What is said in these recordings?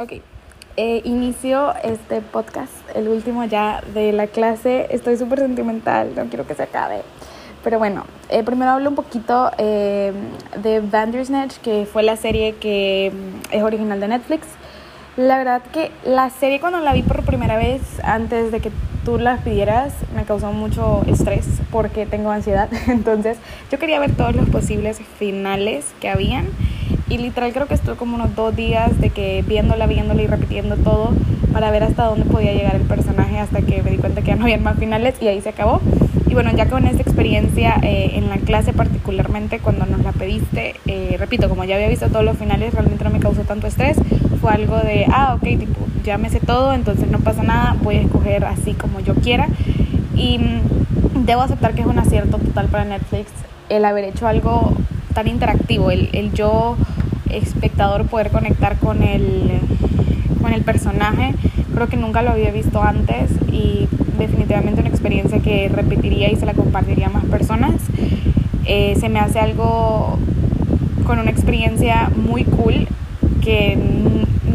Ok, eh, inicio este podcast, el último ya de la clase. Estoy súper sentimental, no quiero que se acabe. Pero bueno, eh, primero hablo un poquito eh, de Bandersnatch, que fue la serie que mm, es original de Netflix. La verdad que la serie cuando la vi por primera vez, antes de que tú la pidieras, me causó mucho estrés porque tengo ansiedad. Entonces yo quería ver todos los posibles finales que habían y literal creo que estuve como unos dos días de que viéndola, viéndola y repitiendo todo para ver hasta dónde podía llegar el personaje hasta que me di cuenta que ya no había más finales y ahí se acabó. Y bueno, ya con esta experiencia eh, en la clase particularmente cuando nos la pediste, eh, repito, como ya había visto todos los finales, realmente no me causó tanto estrés. Fue algo de, ah, ok, tipo, ya me sé todo, entonces no pasa nada, voy a escoger así como yo quiera. Y mm, debo aceptar que es un acierto total para Netflix el haber hecho algo tan interactivo, el, el yo espectador poder conectar con el, con el personaje. Creo que nunca lo había visto antes y definitivamente una experiencia que repetiría y se la compartiría a más personas. Eh, se me hace algo con una experiencia muy cool que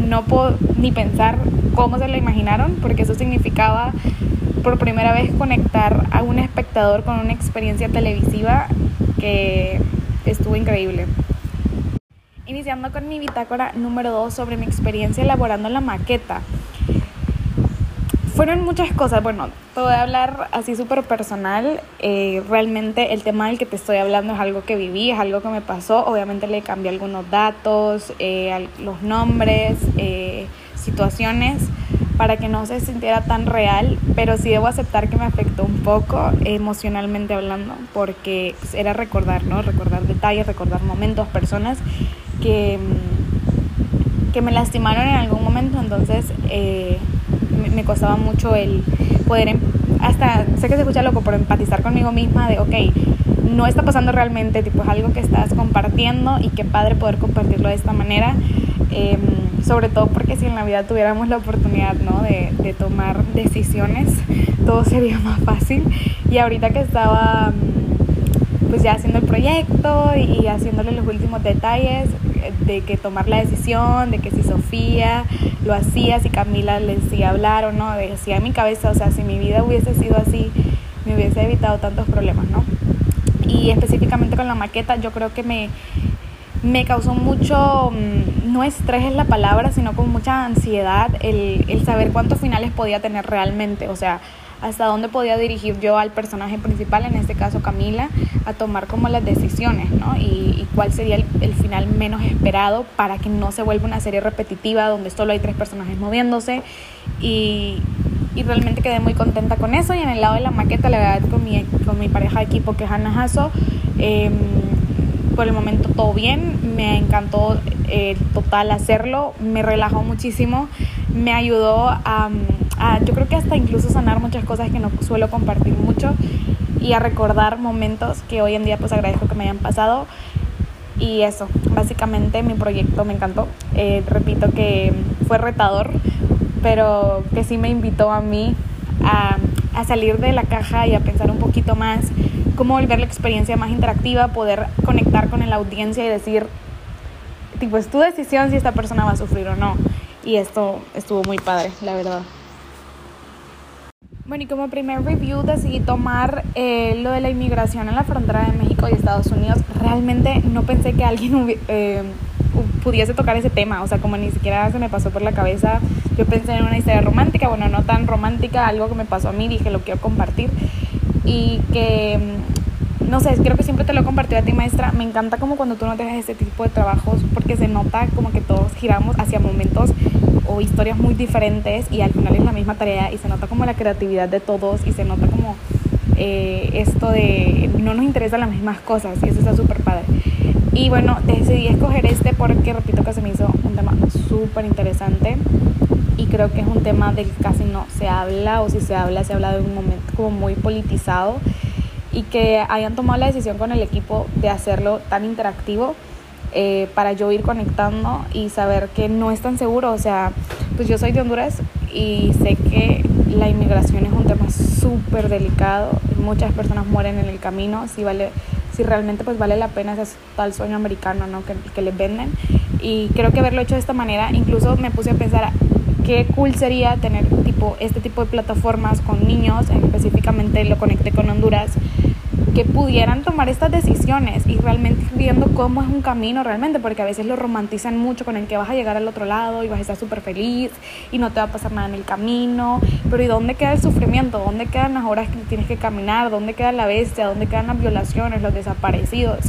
no puedo ni pensar cómo se la imaginaron, porque eso significaba por primera vez conectar a un espectador con una experiencia televisiva que estuvo increíble. Iniciando con mi bitácora número 2 sobre mi experiencia elaborando la maqueta. Fueron muchas cosas, bueno, te voy a hablar así súper personal. Eh, realmente el tema del que te estoy hablando es algo que viví, es algo que me pasó. Obviamente le cambié algunos datos, eh, los nombres, eh, situaciones para que no se sintiera tan real, pero sí debo aceptar que me afectó un poco emocionalmente hablando, porque pues, era recordar, ¿no? Recordar detalles, recordar momentos, personas que, que me lastimaron en algún momento, entonces eh, me, costaba mucho el poder, em, hasta, sé que se escucha loco, pero empatizar conmigo misma de, ok, no está pasando realmente, tipo, es algo que estás compartiendo y qué padre poder compartirlo de esta manera. Em, sobre todo porque si en la vida tuviéramos la oportunidad ¿no? de, de, tomar decisiones, todo sería más fácil. Y ahorita que estaba pues ya haciendo el proyecto y haciéndole los últimos detalles eh, de que tomar la decisión, de que si Sofía lo hacía, si Camila le decía hablar o no, decía en mi cabeza, o sea, si mi vida hubiese sido así, me hubiese evitado tantos problemas, ¿no? Y específicamente con la maqueta, yo creo que me, me causó mucho, mm, no estrés es la palabra, sino como mucha ansiedad el, el saber cuántos finales podía tener realmente, o sea, hasta dónde podía dirigir yo al personaje principal, en este caso Camila, a tomar como las decisiones, ¿no? Y, cuál sería el, final menos esperado para que no se vuelva una serie repetitiva donde solo hay tres personajes moviéndose. Y, y realmente quedé muy contenta con eso. Y en el lado de la maqueta, la verdad, con mi, con mi pareja de equipo que es Hannah Hasso, eh, por el momento todo bien, me encantó eh, total hacerlo, me relajó muchísimo, me ayudó a, a, yo creo que hasta incluso sanar muchas cosas que no suelo compartir mucho y a recordar momentos que hoy en día pues agradezco que me hayan pasado y eso, básicamente mi proyecto me encantó, eh, repito que fue retador, pero que sí me invitó a mí a, a salir de la caja y a pensar un poquito más cómo volver la experiencia más interactiva, poder conectar con la audiencia y decir, tipo, es tu decisión si esta persona va a sufrir o no. Y esto estuvo muy padre, la verdad. Bueno, y como primer review decidí tomar eh, lo de la inmigración en la frontera de México y Estados Unidos. Realmente no pensé que alguien eh, pudiese tocar ese tema, o sea, como ni siquiera se me pasó por la cabeza. Yo pensé en una historia romántica, bueno, no tan romántica, algo que me pasó a mí, dije, lo quiero compartir y que, mm, no sé, creo que siempre te lo he compartido a ti maestra, me encanta como cuando tú no dejas este tipo de trabajos porque se nota como que todos giramos hacia momentos o historias muy diferentes y al final es la misma tarea y se nota como la creatividad de todos y se nota como eh, esto de no nos interesan las mismas cosas y eso está súper padre. Y bueno, decidí escoger este porque repito que se me hizo un tema súper interesante y creo que es un tema del que casi no se habla o si se habla, se habla de un momento como muy politizado y que hayan tomado la decisión con el equipo de hacerlo tan interactivo eh, para yo ir conectando y saber que no es tan seguro. O sea, pues yo soy de Honduras y sé que la inmigración es un tema súper delicado. Muchas personas mueren en el camino si, vale, si realmente pues vale la pena ese tal sueño americano ¿no? que, que les venden Y creo que haberlo hecho de esta manera, incluso me puse a pensar qué cool sería tener tipo este tipo de plataformas con niños, específicamente lo conecté con Honduras, que pudieran tomar estas decisiones y realmente viendo cómo es un camino realmente, porque a veces lo romantizan mucho con el que vas a llegar al otro lado y vas a estar súper feliz y no te va a pasar nada en el camino, pero ¿y dónde queda el sufrimiento? ¿Dónde quedan las horas que tienes que caminar? ¿Dónde queda la bestia? ¿Dónde quedan las violaciones, los desaparecidos?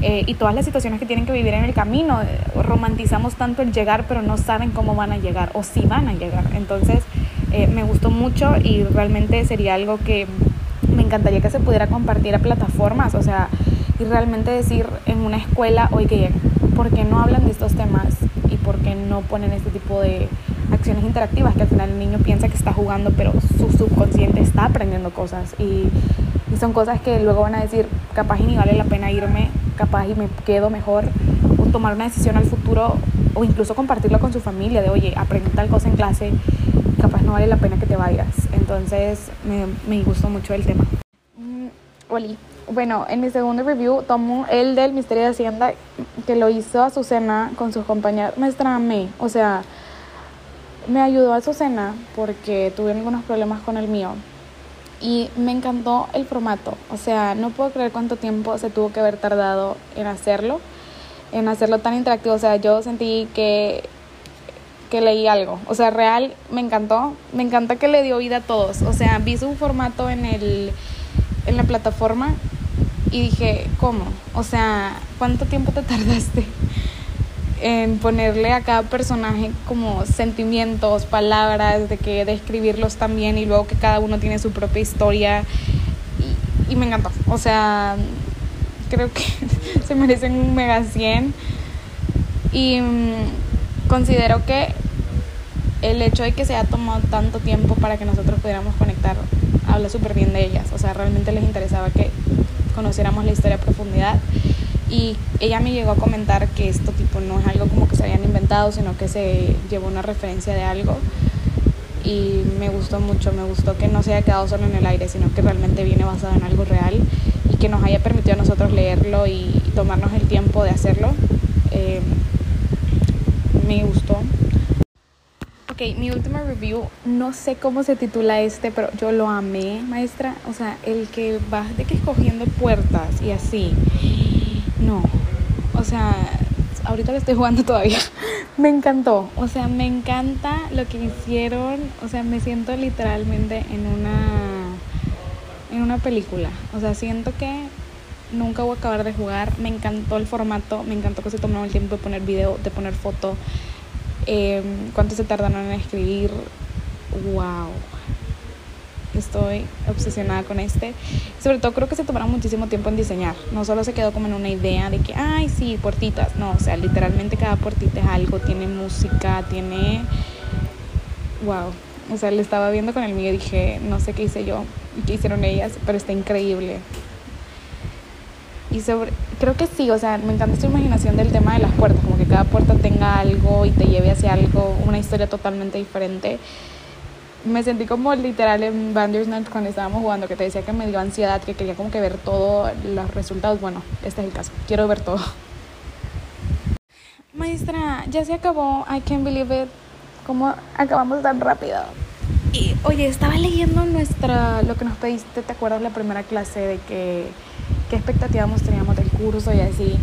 Eh, y todas las situaciones que tienen que vivir en el camino. Romantizamos tanto el llegar, pero no saben cómo van a llegar o si van a llegar. Entonces, eh, me gustó mucho y realmente sería algo que me encantaría que se pudiera compartir a plataformas, o sea, y realmente decir en una escuela, oye, ¿por qué no hablan de estos temas y por qué no ponen este tipo de acciones interactivas que al final el niño piensa que está jugando, pero su subconsciente está aprendiendo cosas y, y son cosas que luego van a decir, capaz ni vale la pena irme, capaz y me quedo mejor, o tomar una decisión al futuro, o incluso compartirlo con su familia, de oye, aprendí tal cosa en clase, capaz no vale la pena que te vayas. Entonces me, me gustó mucho el tema. Mm, Oli. Bueno, en mi segundo review tomo el del Misterio de Hacienda que lo hizo Azucena con sus compañeros. Maestra, amé. O sea, me ayudó a Azucena porque tuve algunos problemas con el mío. Y me encantó el formato. O sea, no puedo creer cuánto tiempo se tuvo que haber tardado en hacerlo. En hacerlo tan interactivo. O sea, yo sentí que que leí algo. O sea, real, me encantó. Me encanta que le dio vida a todos. O sea, vi su formato en, el, en la plataforma y dije, ¿cómo? O sea, ¿cuánto tiempo te tardaste en ponerle a cada personaje como sentimientos, palabras, de que describirlos también y luego que cada uno tiene su propia historia? Y, me encantó. O sea, creo que se merecen un mega 100. Y mm, considero que el hecho de que se haya tomado tanto tiempo para que nosotros pudiéramos conectar habla súper bien de ellas. O sea, realmente les interesaba que conociéramos la historia a profundidad. Y ella me llegó a comentar que esto tipo no es algo como que se habían inventado, sino que se llevó una referencia de algo. Y me gustó mucho, me gustó que no se haya quedado solo en el aire, sino que realmente viene basado en algo real y que nos haya permitido a nosotros leerlo y, tomarnos el tiempo de hacerlo. Eh, me gustó, Ok, mi última review, no sé cómo se titula este, pero yo lo amé, maestra. O sea, el que vas de que escogiendo puertas y así. No, o sea, ahorita lo estoy jugando todavía. me encantó, o sea, me encanta lo que hicieron. O sea, me siento literalmente en una, en una película. O sea, siento que nunca voy a acabar de jugar. Me encantó el formato, me encantó que se tomaron el tiempo de poner video, de poner foto eh, cuánto se tardaron en escribir. ¡Wow! Estoy obsesionada con este. Sobre todo creo que se tomaron muchísimo tiempo en diseñar. No solo se quedó como en una idea de que, ay, sí, puertitas. No, o sea, literalmente cada puertita es algo. Tiene música, tiene... ¡Wow! O sea, le estaba viendo con el mío y dije, no sé qué hice yo y qué hicieron ellas, pero está increíble. Y sobre, creo que sí, o sea, me encanta esta imaginación del tema de las puertas, como que cada puerta tenga algo y te lleve hacia algo, una historia totalmente diferente. Me sentí como literal en Bandersnatch cuando estábamos jugando, que te decía que me dio ansiedad, que quería como que ver todos los resultados. Bueno, este es el caso, quiero ver todo. Maestra, ya se acabó, I can't believe it. ¿Cómo acabamos tan rápido? Y oye, estaba leyendo nuestra, lo que nos pediste, ¿te acuerdas la primera clase de que qué expectativas teníamos del curso y así.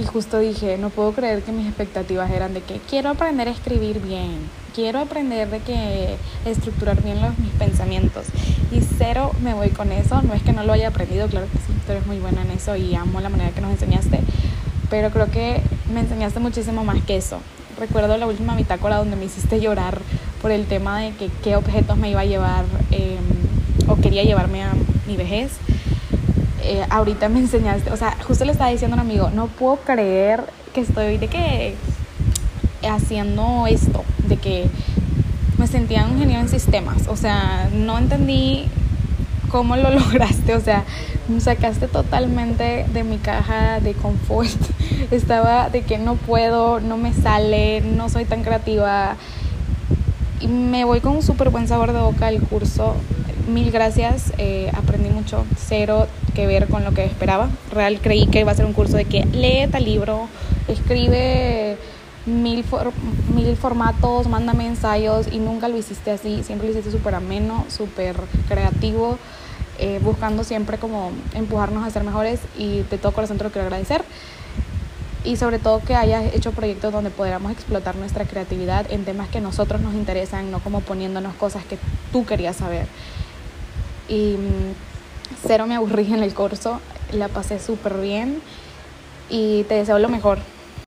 Y justo dije, no puedo creer que mis expectativas eran de que quiero aprender a escribir bien, quiero aprender de que estructurar bien los, mis pensamientos. Y cero me voy con eso. No es que no lo haya aprendido, claro que sí, tú eres muy buena en eso y amo la manera que nos enseñaste. Pero creo que me enseñaste muchísimo más que eso. Recuerdo la última bitácora donde me hiciste llorar por el tema de que qué objetos me iba a llevar eh, o quería llevarme a mi vejez eh, ahorita me enseñaste, o sea, justo le estaba diciendo a un amigo, no puedo creer que estoy de que haciendo esto, de que me sentía un ingeniero en sistemas, o sea, no entendí cómo lo lograste, o sea, me sacaste totalmente de mi caja de confort, estaba de que no puedo, no me sale, no soy tan creativa. Y me voy con un súper buen sabor de boca el curso, mil gracias, eh, aprendí mucho, cero que ver con lo que esperaba. Real creí que iba a ser un curso de que lee tal libro, escribe mil, mil formatos, mándame ensayos y nunca lo hiciste así, siempre lo hiciste súper ameno, súper creativo, eh, buscando siempre como empujarnos a ser mejores y de todo corazón te lo quiero agradecer. Y sobre todo que hayas hecho proyectos donde podamos explotar nuestra creatividad en temas que nosotros nos interesan, no como poniéndonos cosas que tú querías saber. Y mm, cero me aburrí en el curso, la pasé súper bien y te deseo lo mejor.